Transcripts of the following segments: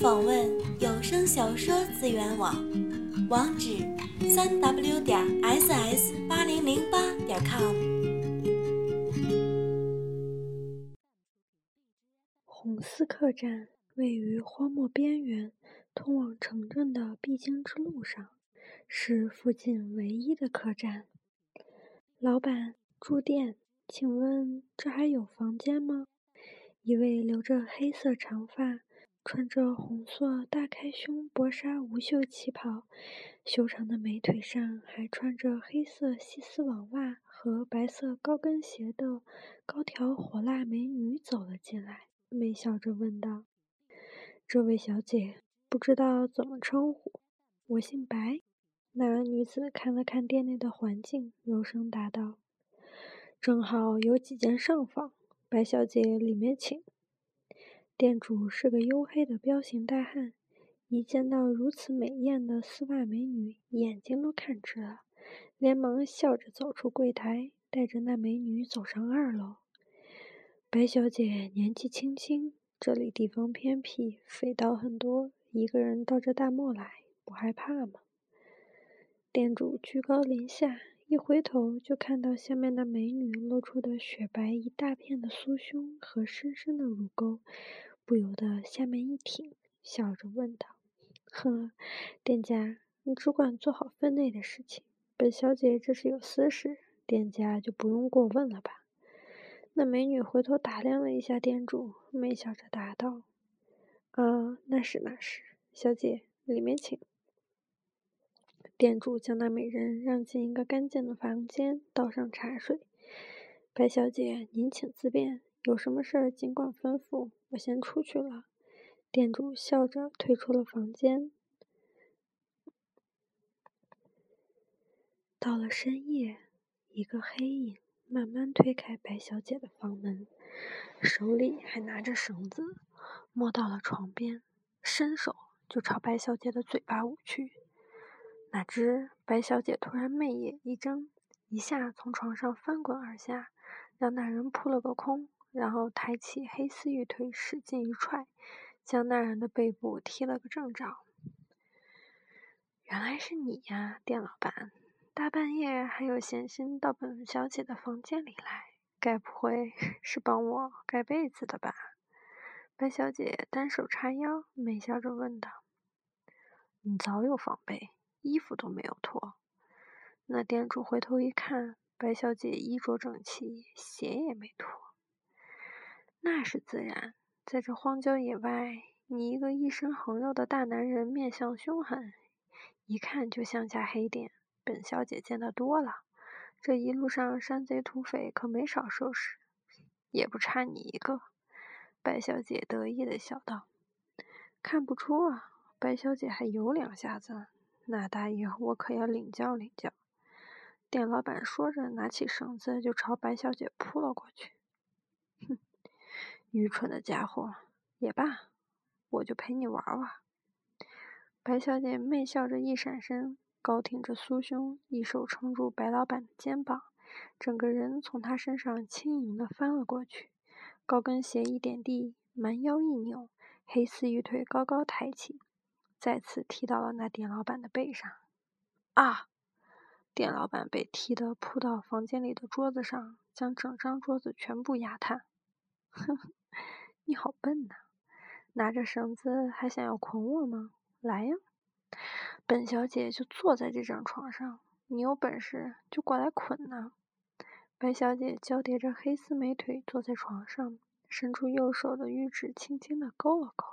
访问有声小说资源网，网址：三 w 点 ss 八零零八点 com。红丝客栈位于荒漠边缘，通往城镇的必经之路上，是附近唯一的客栈。老板，住店，请问这还有房间吗？一位留着黑色长发。穿着红色大开胸薄纱无袖旗袍，修长的美腿上还穿着黑色细丝网袜和白色高跟鞋的高挑火辣美女走了进来，微笑着问道：“这位小姐，不知道怎么称呼？我姓白。”那女子看了看店内的环境，柔声答道：“正好有几间上房，白小姐里面请。”店主是个黝黑的彪形大汉，一见到如此美艳的丝袜美女，眼睛都看直了，连忙笑着走出柜台，带着那美女走上二楼。白小姐年纪轻轻，这里地方偏僻，匪盗很多，一个人到这大漠来，不害怕吗？店主居高临下，一回头就看到下面那美女露出的雪白一大片的酥胸和深深的乳沟。不由得下面一挺，笑着问道：“呵，店家，你只管做好分内的事情。本小姐这是有私事，店家就不用过问了吧？”那美女回头打量了一下店主，微笑着答道：“啊，那是那是，小姐里面请。”店主将那美人让进一个干净的房间，倒上茶水。白小姐，您请自便。有什么事儿尽管吩咐，我先出去了。店主笑着退出了房间。到了深夜，一个黑影慢慢推开白小姐的房门，手里还拿着绳子，摸到了床边，伸手就朝白小姐的嘴巴捂去。哪知白小姐突然媚眼一睁，一下从床上翻滚而下，让那人扑了个空。然后抬起黑丝玉腿，使劲一踹，将那人的背部踢了个正着。原来是你呀，店老板！大半夜还有闲心到本小姐的房间里来，该不会 是帮我盖被子的吧？白小姐单手叉腰，微笑着问道：“你早有防备，衣服都没有脱。”那店主回头一看，白小姐衣着整齐，鞋也没脱。那是自然，在这荒郊野外，你一个一身横肉的大男人，面相凶狠，一看就像家黑店。本小姐见得多了，这一路上山贼土匪可没少收拾，也不差你一个。白小姐得意的笑道：“看不出啊，白小姐还有两下子，那大爷我可要领教领教。”店老板说着，拿起绳子就朝白小姐扑了过去。愚蠢的家伙，也罢，我就陪你玩玩。白小姐媚笑着一闪身，高挺着酥胸，一手撑住白老板的肩膀，整个人从他身上轻盈地翻了过去。高跟鞋一点地，蛮腰一扭，黑丝玉腿高高抬起，再次踢到了那店老板的背上。啊！店老板被踢得扑到房间里的桌子上，将整张桌子全部压塌。哼。你好笨呐！拿着绳子还想要捆我吗？来呀，本小姐就坐在这张床上，你有本事就过来捆呐！白小姐交叠着黑丝美腿坐在床上，伸出右手的玉指，轻轻的勾了勾。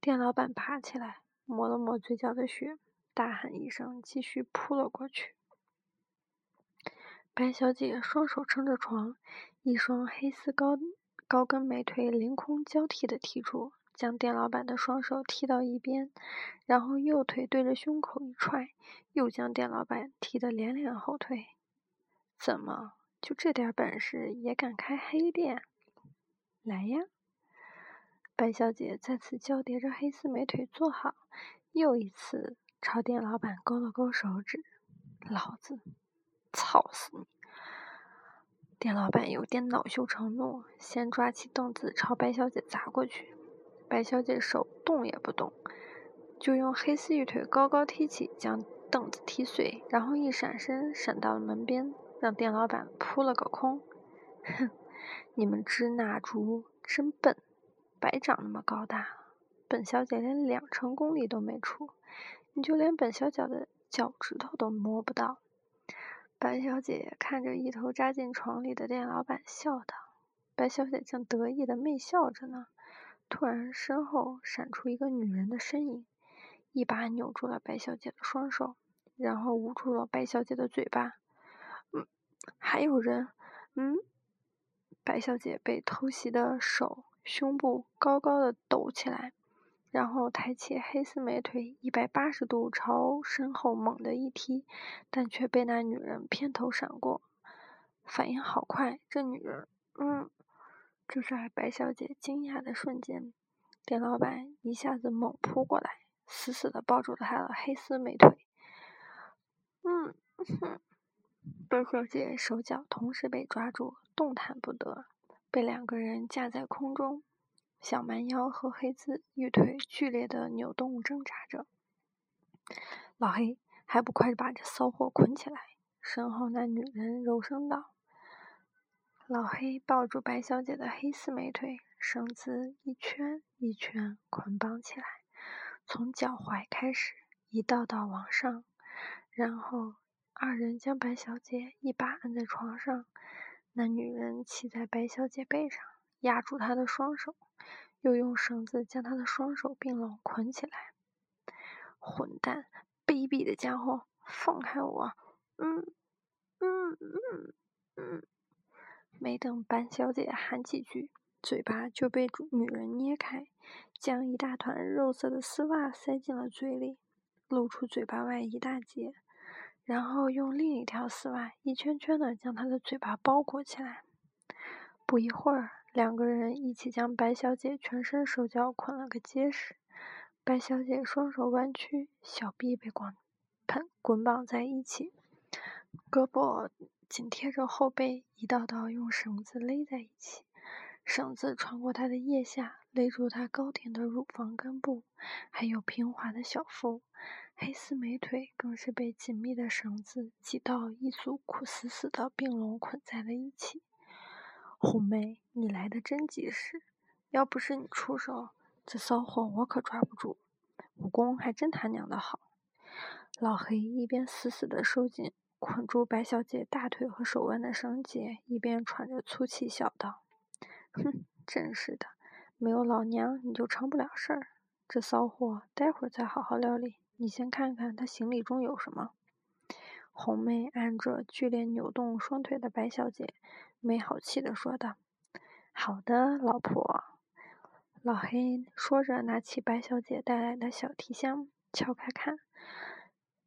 店老板爬起来，抹了抹嘴角的血，大喊一声，继续扑了过去。白小姐双手撑着床，一双黑丝高。高跟美腿凌空交替的踢出，将店老板的双手踢到一边，然后右腿对着胸口一踹，又将店老板踢得连连后退。怎么就这点本事也敢开黑店？来呀！白小姐再次交叠着黑丝美腿坐好，又一次朝店老板勾了勾手指：“老子操死你！”店老板有点恼羞成怒，先抓起凳子朝白小姐砸过去。白小姐手动也不动，就用黑丝玉腿高高踢起，将凳子踢碎，然后一闪身闪到了门边，让店老板扑了个空。哼，你们支那猪真笨，白长那么高大，本小姐连两成功力都没出，你就连本小姐的脚趾头都摸不到。白小姐看着一头扎进床里的店老板，笑道：“白小姐正得意的媚笑着呢。”突然，身后闪出一个女人的身影，一把扭住了白小姐的双手，然后捂住了白小姐的嘴巴。嗯，还有人？嗯，白小姐被偷袭的手、胸部高高的抖起来，然后抬起黑丝美腿，一百八十度朝身后猛地一踢，但却被那女人偏头闪过，反应好快。这女人，嗯。就在白小姐惊讶的瞬间，店老板一下子猛扑过来，死死的抱住了她的黑丝美腿。嗯哼，白小姐手脚同时被抓住，动弹不得，被两个人架在空中，小蛮腰和黑丝玉腿剧烈的扭动挣扎着。老黑，还不快把这骚货捆起来！身后那女人柔声道。老黑抱住白小姐的黑丝美腿，绳子一圈一圈捆绑起来，从脚踝开始，一道道往上，然后二人将白小姐一把按在床上，那女人骑在白小姐背上，压住他的双手，又用绳子将他的双手并拢捆起来。混蛋，卑鄙的家伙，放开我！嗯，嗯嗯嗯。没等白小姐喊几句，嘴巴就被女人捏开，将一大团肉色的丝袜塞进了嘴里，露出嘴巴外一大截，然后用另一条丝袜一圈圈的将她的嘴巴包裹起来。不一会儿，两个人一起将白小姐全身手脚捆了个结实。白小姐双手弯曲，小臂被捆捆绑在一起，胳膊。紧贴着后背，一道道用绳子勒在一起，绳子穿过她的腋下，勒住她高挺的乳房根部，还有平滑的小腹，黑丝美腿更是被紧密的绳子几道一组苦死死的并拢捆在了一起。红妹，你来的真及时，要不是你出手，这骚货我可抓不住。武功还真他娘的好。老黑一边死死地收紧。捆住白小姐大腿和手腕的绳结，一边喘着粗气笑道：“哼，真是的，没有老娘你就成不了事儿。这骚货待会儿再好好料理。你先看看他行李中有什么。”红妹按着剧烈扭动双腿的白小姐，没好气地说道：“好的，老婆。”老黑说着，拿起白小姐带来的小提箱，敲开看。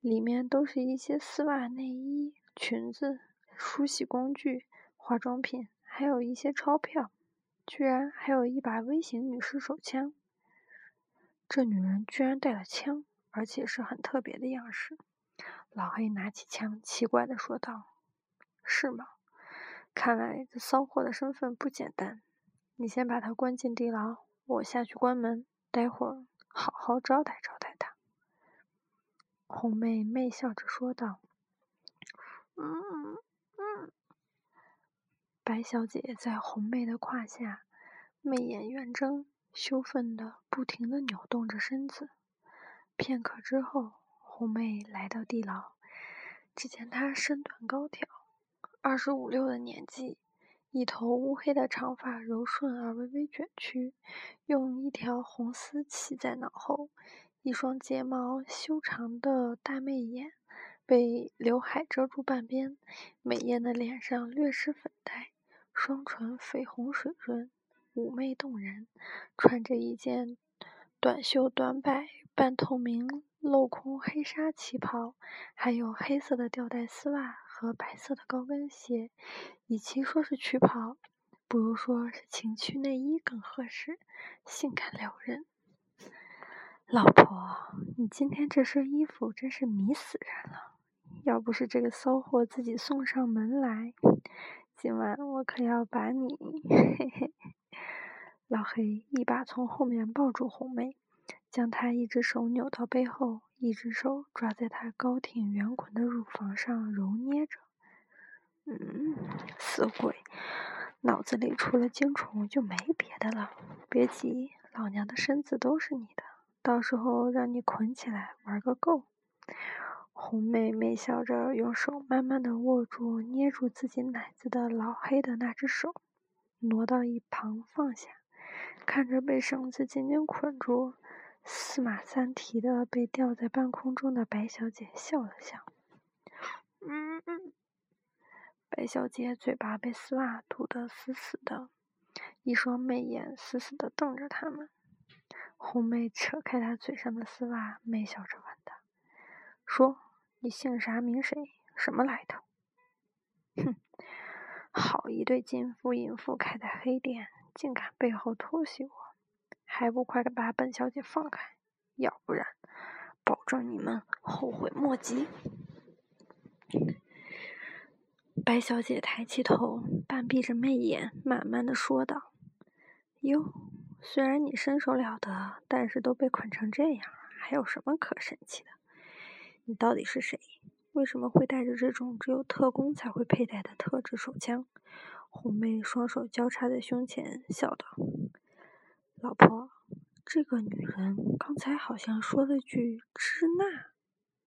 里面都是一些丝袜、内衣、裙子、梳洗工具、化妆品，还有一些钞票，居然还有一把微型女士手枪。这女人居然带了枪，而且是很特别的样式。老黑拿起枪，奇怪的说道：“是吗？看来这骚货的身份不简单。你先把她关进地牢，我下去关门，待会儿好好招待招待她。”红妹媚笑着说道：“嗯嗯。”白小姐在红妹的胯下，媚眼圆睁，羞愤的不停的扭动着身子。片刻之后，红妹来到地牢，只见她身段高挑，二十五六的年纪，一头乌黑的长发柔顺而微微卷曲，用一条红丝系在脑后。一双睫毛修长的大媚眼被刘海遮住半边，美艳的脸上略施粉黛，双唇绯红水润，妩媚动人。穿着一件短袖短摆半透明镂空黑纱旗袍，还有黑色的吊带丝袜和白色的高跟鞋。与其说是旗袍，不如说是情趣内衣更合适，性感撩人。老婆，你今天这身衣服真是迷死人了！要不是这个骚货自己送上门来，今晚我可要把你 嘿嘿。老黑一把从后面抱住红妹，将他一只手扭到背后，一只手抓在他高挺圆滚的乳房上揉捏着。嗯，死鬼，脑子里除了精虫就没别的了。别急，老娘的身子都是你的，到时候让你捆起来玩个够。红妹妹笑着，用手慢慢的握住捏住自己奶子的老黑的那只手，挪到一旁放下，看着被绳子紧紧捆住、司马三提的被吊在半空中的白小姐，笑了笑。嗯嗯，白小姐嘴巴被丝袜堵得死死的，一双媚眼死死的瞪着他们。红妹扯开她嘴上的丝袜，媚笑着问她：“说。”你姓啥名谁？什么来头？哼，好一对金夫银妇开的黑店，竟敢背后偷袭我，还不快点把本小姐放开，要不然保证你们后悔莫及！白小姐抬起头，半闭着媚眼，慢慢的说道：“哟，虽然你身手了得，但是都被捆成这样，还有什么可神气的？”你到底是谁？为什么会带着这种只有特工才会佩戴的特制手枪？红妹双手交叉在胸前，笑道：“老婆，这个女人刚才好像说了句‘支那’，